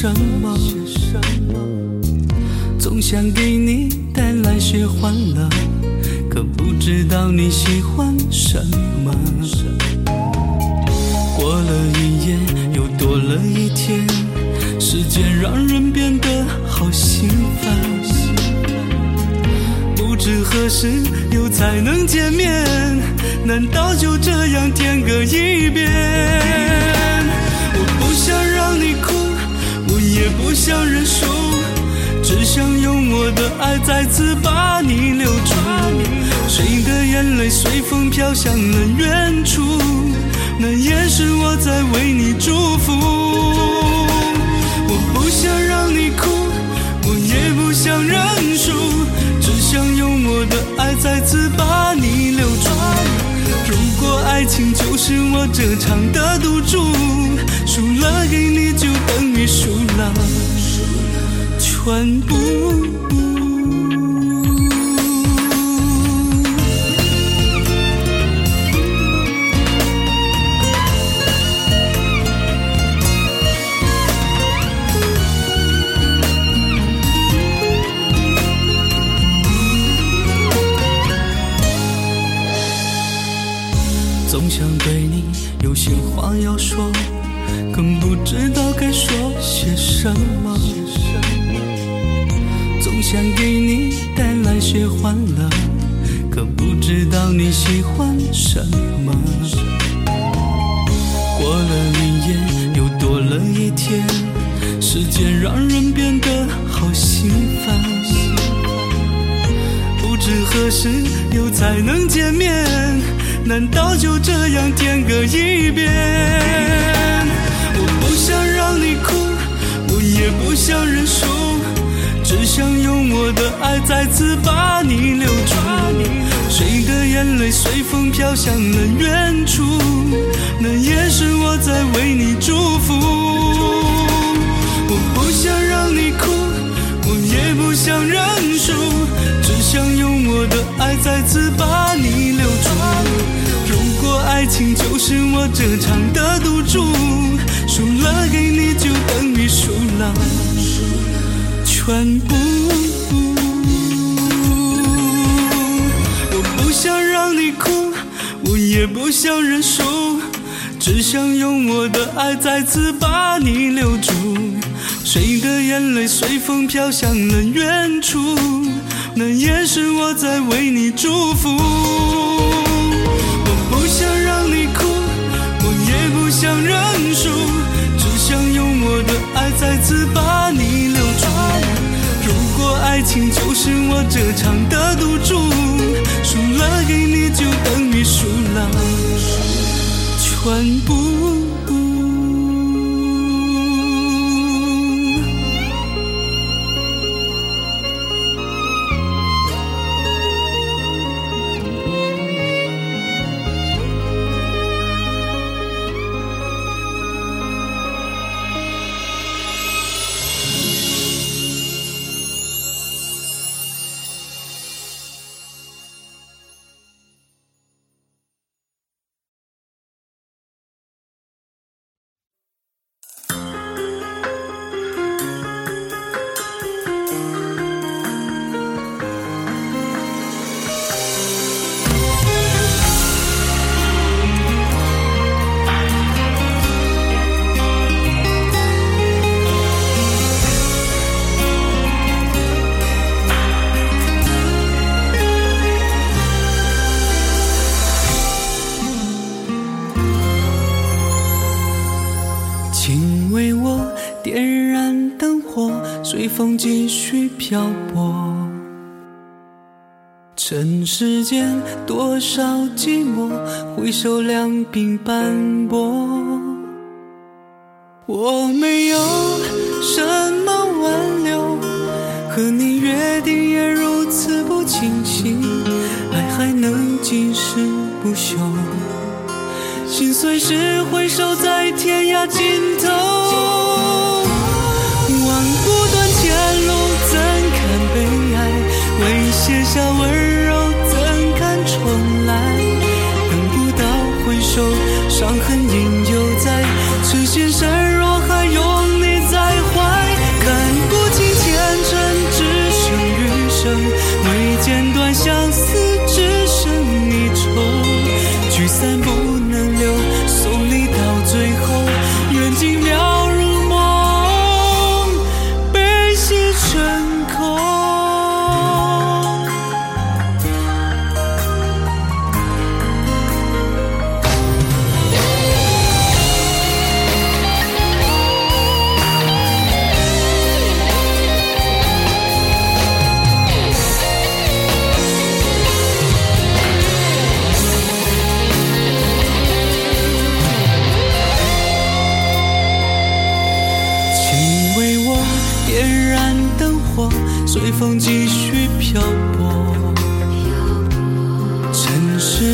什么。总想给你带来些欢乐，可不知道你喜欢什么。过了一夜，又多了一天，时间让人变得好心烦。不知何时又才能见面？难道就这样天各一边？也不想认输，只想用我的爱再次把你留住。谁的眼泪随风飘向了远处？那也是我在为你祝福。我不想让你哭，我也不想认输，只想用我的爱再次把你留住。如果爱情就是我这场的赌注，输了给你就等于输了全部。随风飘向了远处？那也是我在为你祝福。我不想让你哭，我也不想认输，只想用我的爱再次把你留住。如果爱情就是我这场的赌注，输了给你就等于输了全部。也不想认输，只想用我的爱再次把你留住。谁的眼泪随风飘向了远处？那也是我在为你祝福。我不想让你哭，我也不想认输，只想用我的爱再次把你留住。如果爱情就是我这场的赌注，输了给你就等你输了全部。漂泊。尘世间多少寂寞，回首两鬓斑驳。我没有什么挽留，和你约定也如此不清晰，爱还能今世不朽。心碎时回首在天涯尽头，望不断前路？写下温柔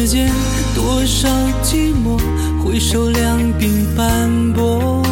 间多少寂寞回首两鬓斑驳。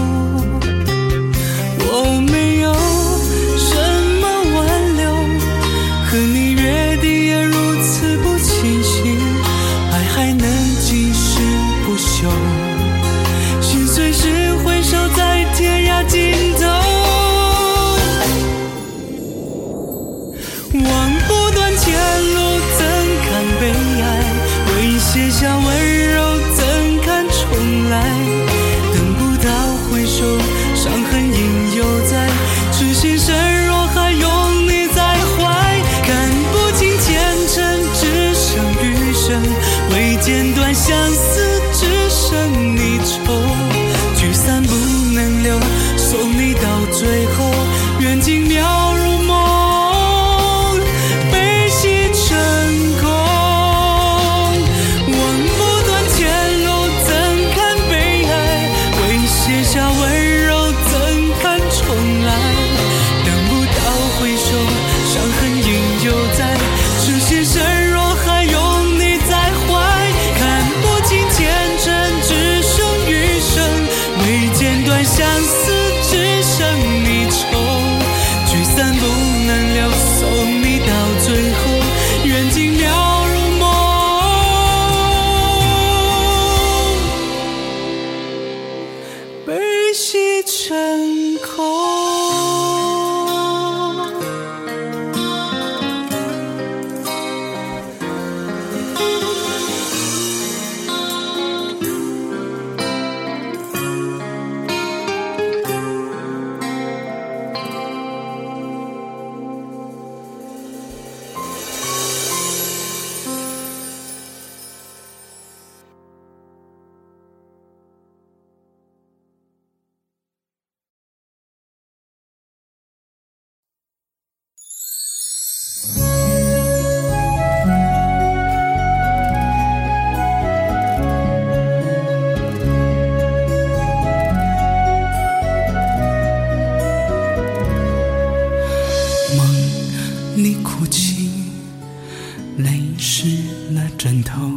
头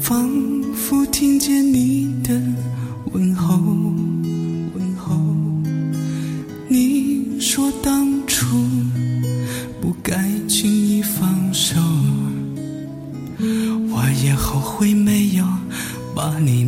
仿佛听见你的问候问候。你说当初不该轻易放手我也后悔没有把你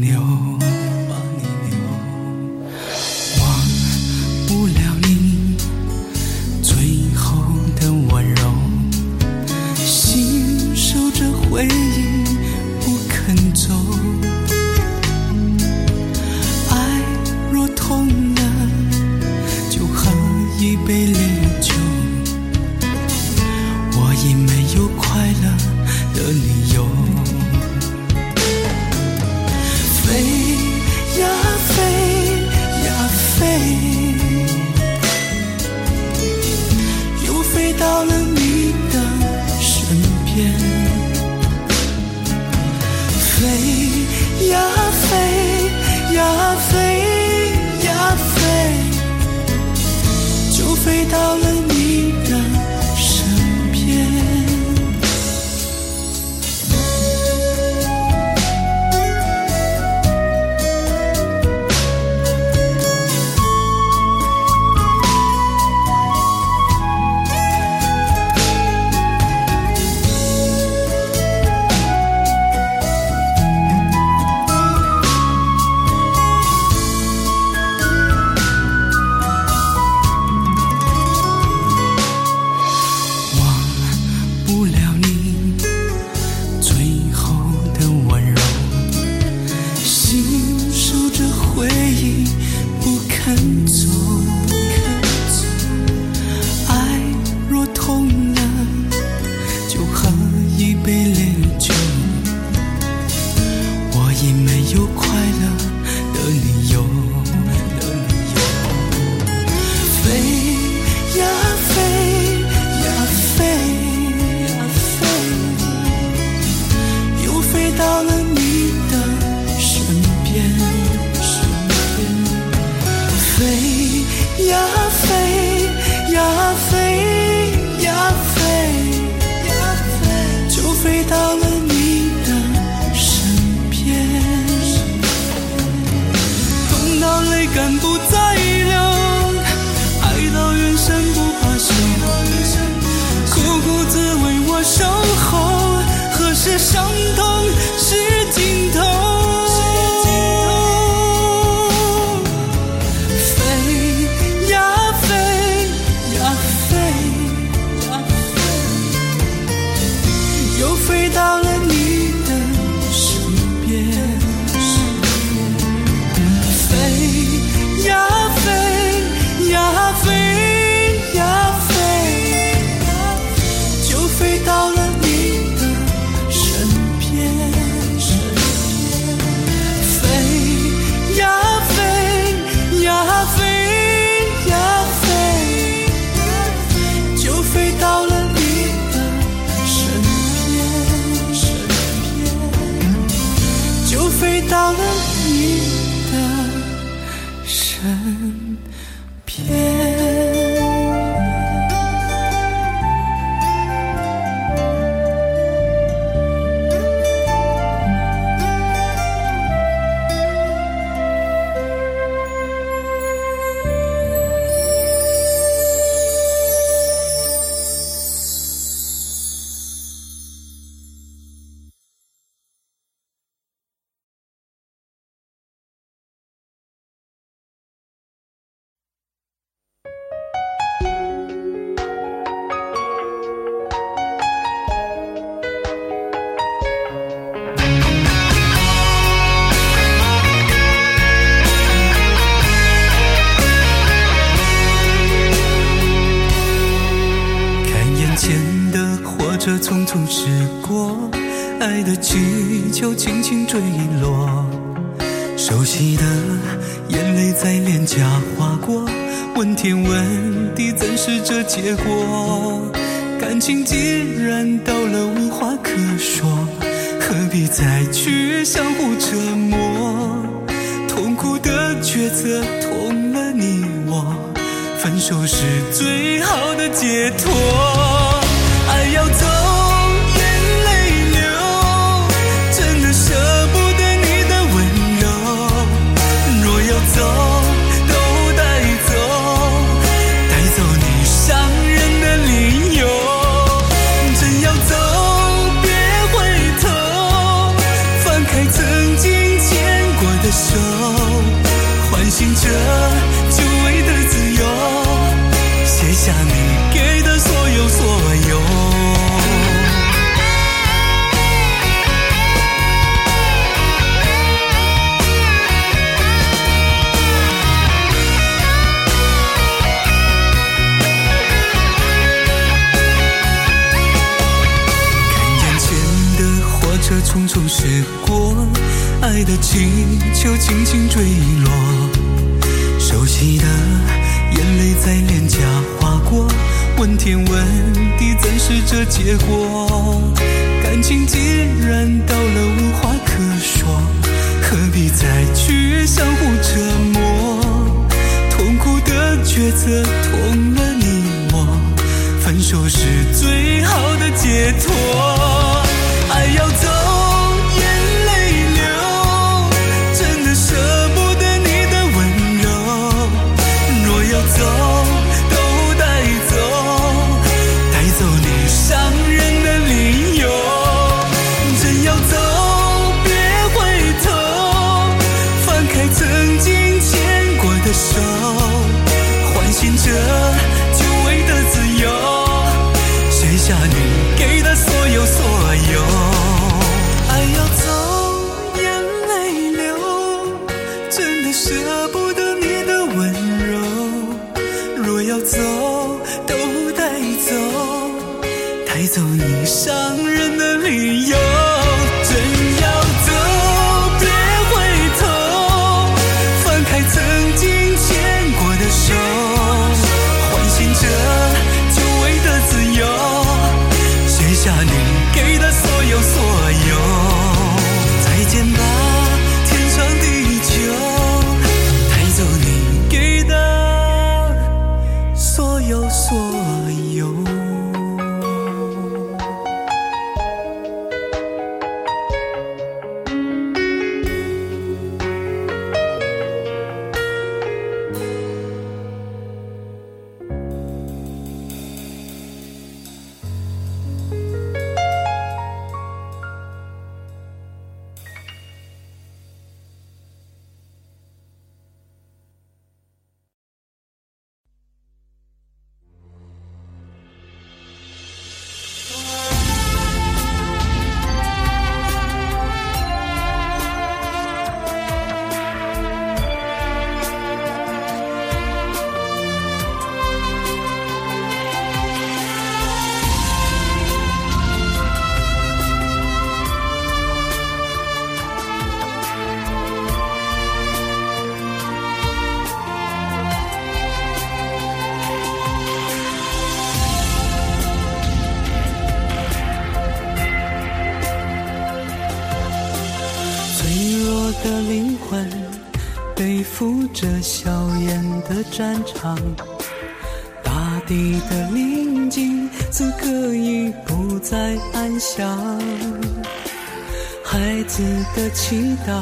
祈祷，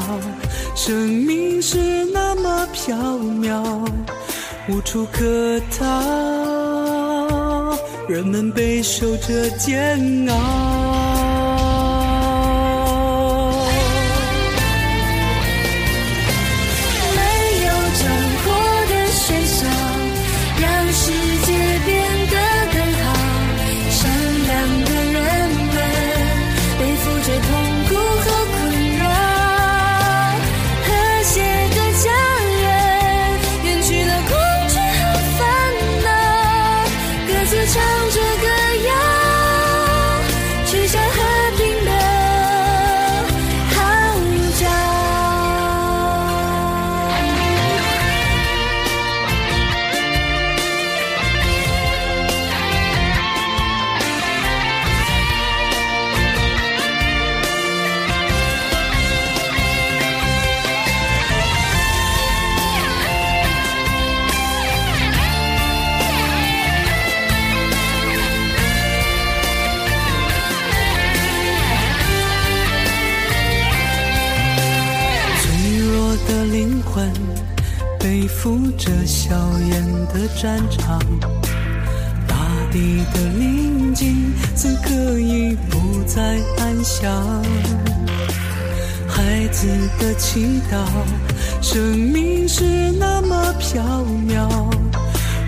生命是那么飘渺，无处可逃，人们备受着煎熬。覆着硝烟的战场，大地的宁静此刻已不再安详。孩子的祈祷，生命是那么飘渺，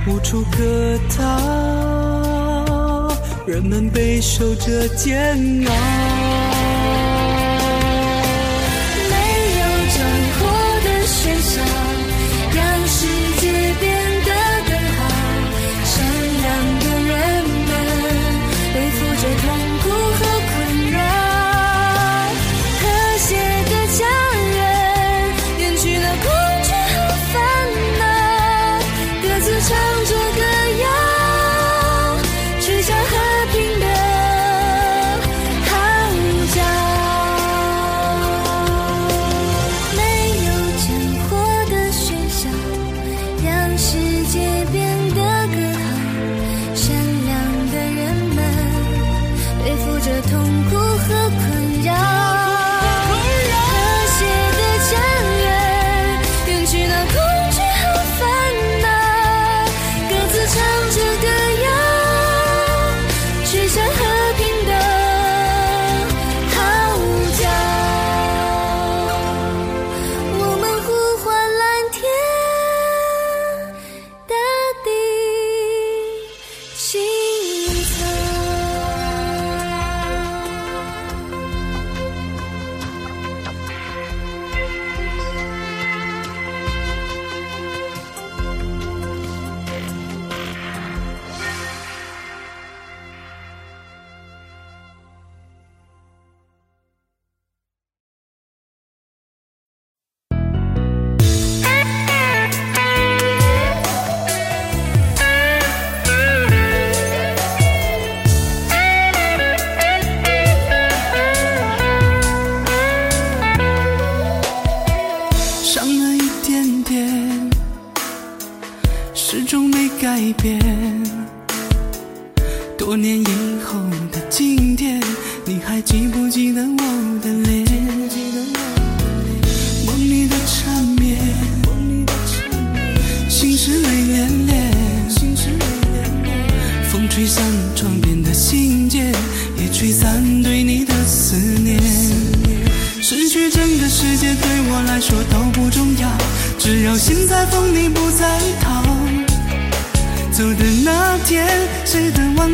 无处可逃，人们备受着煎熬。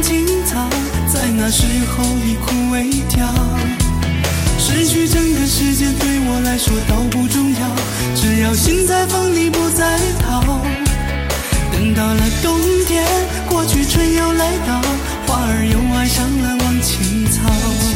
青草在那时候已枯萎掉失去整个世界对我来说都不重要。只要心在风里不再逃。等到了冬天过去春又来到花儿又爱上了忘情草。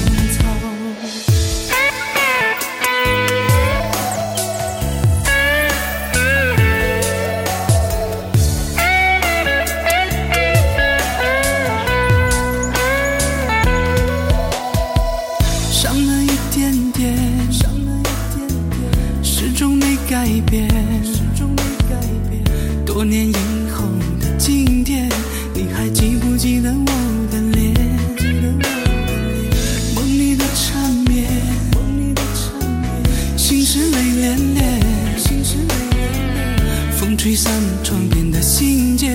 吹散窗边的信笺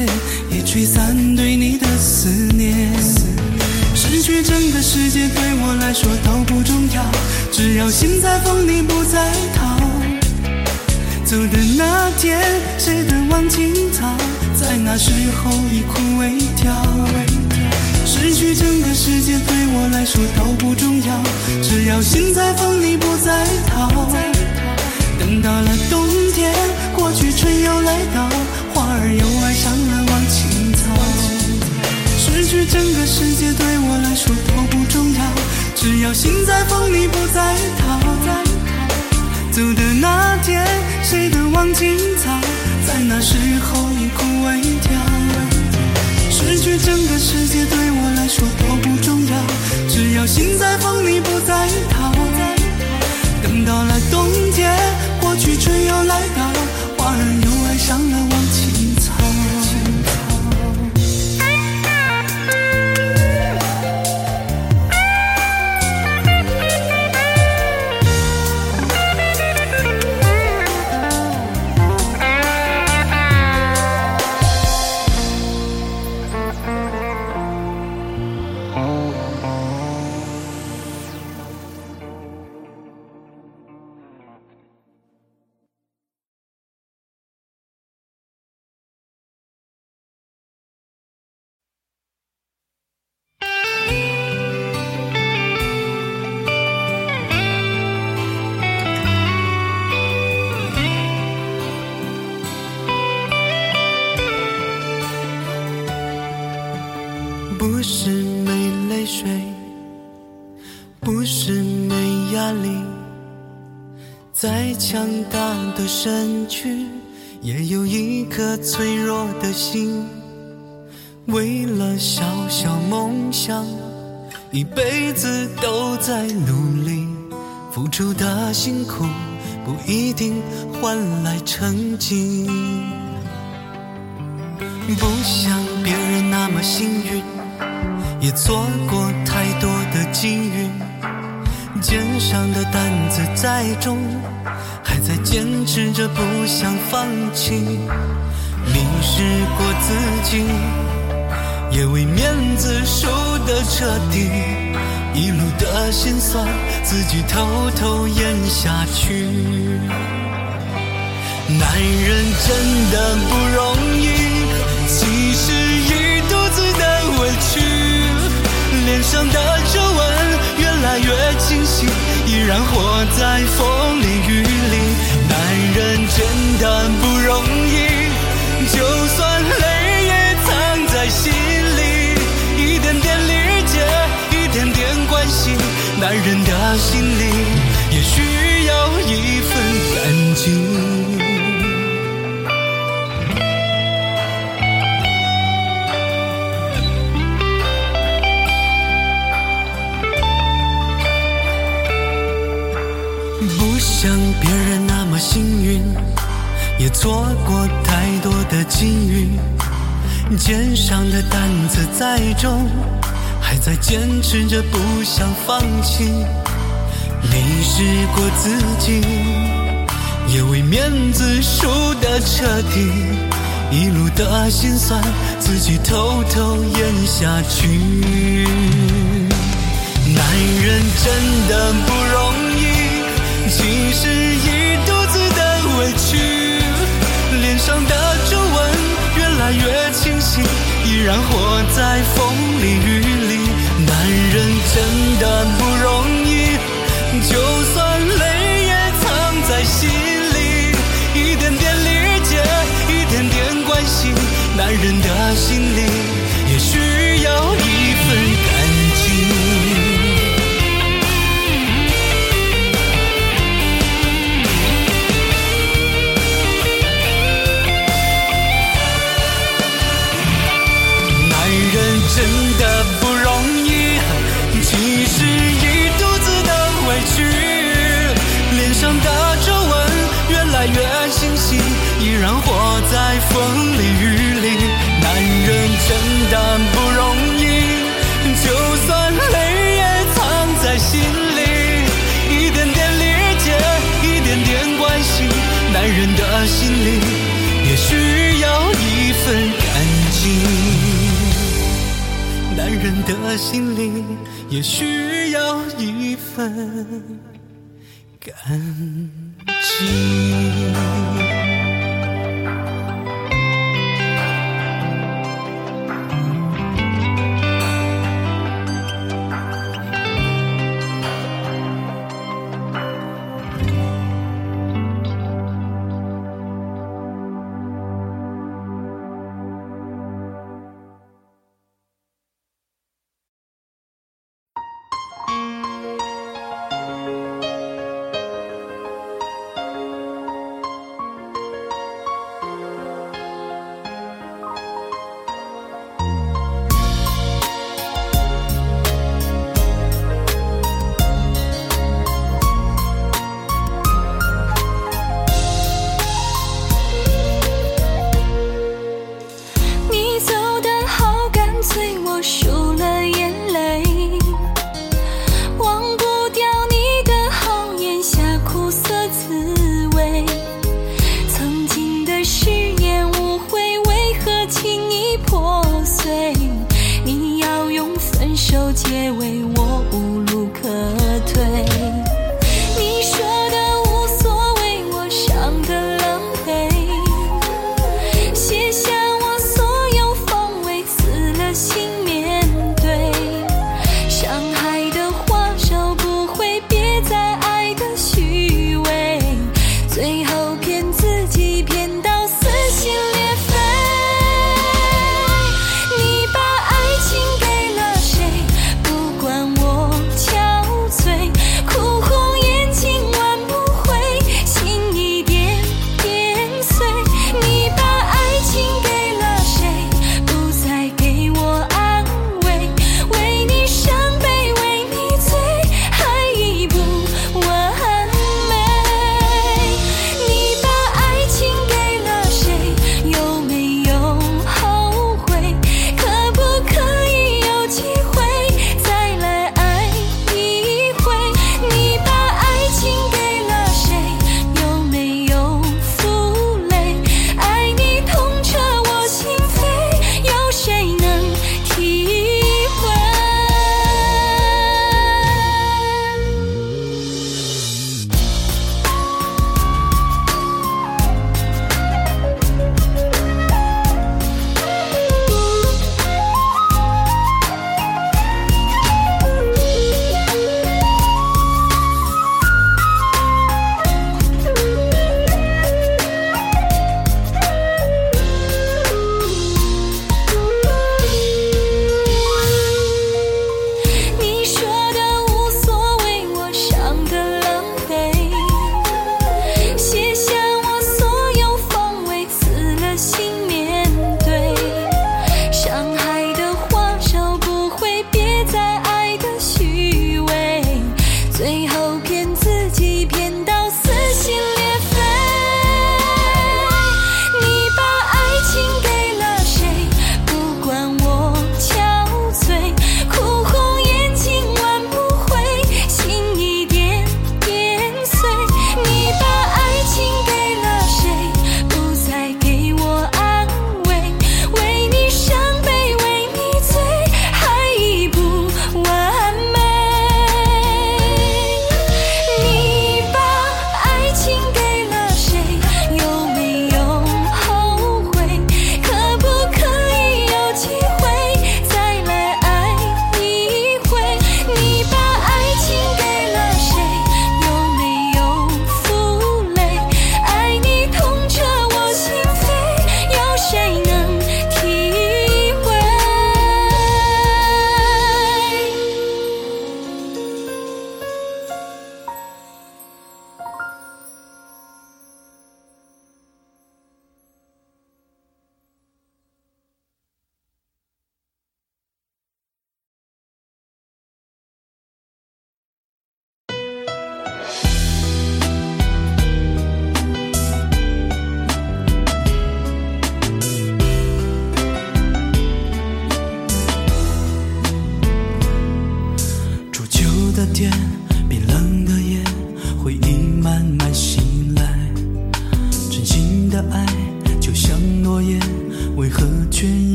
也吹散对你的思念失去整个世界对我来说都不重要只要心在风里不再逃走的那天谁的忘情草在那时候已枯萎掉失去整个世界对我来说都不重要只要心在风里不再逃等到了冬天过去春又来到，花儿又爱上了忘情草。失去整个世界对我来说都不重要，只要心在风里不再逃。走的那天，谁的忘情草，在那时候已枯萎掉。失去整个世界对我来说都不重要，只要心在风里不再逃。等到了冬天，过去春又来到，花儿又爱上了我。再强大的身躯，也有一颗脆弱的心。为了小小梦想，一辈子都在努力，付出的辛苦不一定换来成绩。不像别人那么幸运，也错过太多的机遇。肩上的担子再重，还在坚持着不想放弃。迷失过自己，也为面子输得彻底。一路的辛酸，自己偷偷咽下去。男人真的不容易，其实一肚子的委屈，脸上的越清醒，依然活在风里雨里。男人真的不容易，就算泪也藏在心里，一点点理解，一点点关心，男人的心里错过太多的机遇。肩上的担子再重，还在坚持着不想放弃。迷失过自己，也为面子输得彻底。一路的辛酸，自己偷偷咽下去。男人真的不容易，其实然活在风里雨里。男人真的心里也需要一份感激。男人的心里也需要一份感情。手结尾，我无。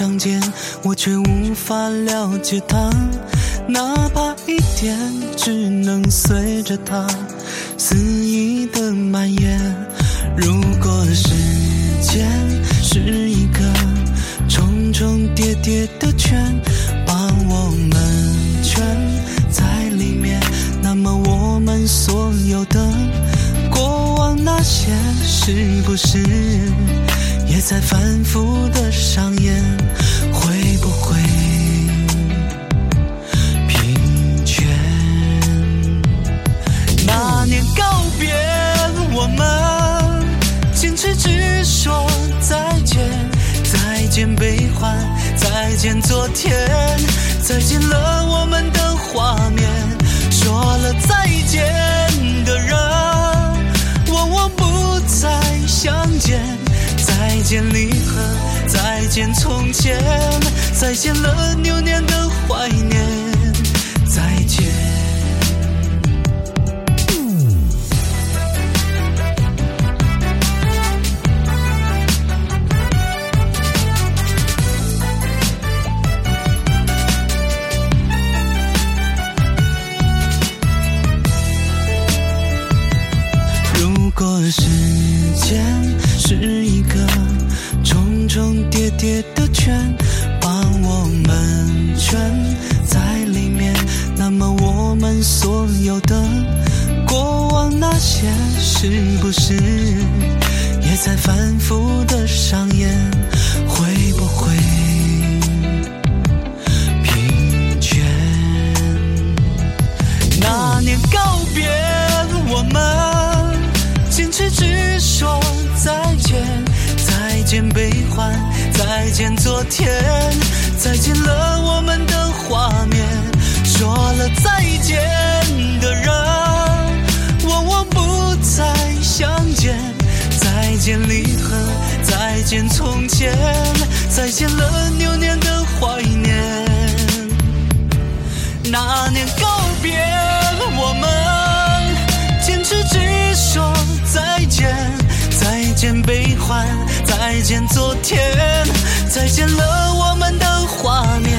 相见，我却无法了解它，哪怕一点，只能随着它肆意的蔓延。如果时间是一个重重叠叠的圈，把我们圈在里面。那么我们所有的过往那些，是不是也在反复的上演？再见了我们的画面。说了再见的人，往往不再相见。再见离合，再见从前，再见了流年的怀念。再见重叠叠的圈，把我们圈在里面。那么我们所有的过往那些，是不是也在反复的上演？会不会疲倦？那年告别我们。昨天，再见了我们的画面。说了再见的人，往往不再相见。再见离合，再见从前，再见了流年的怀念。那年告别了我们，坚持只说。再见，再见悲欢，再见昨天，再见了我们的画面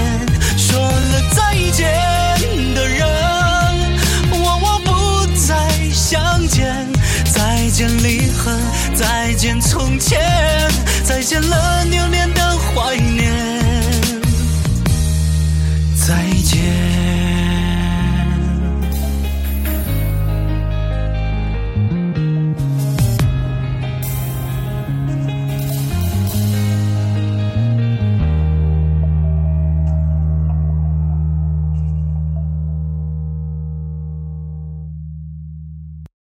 说了再见的人我我不再相见再见离合再见从前再见了你。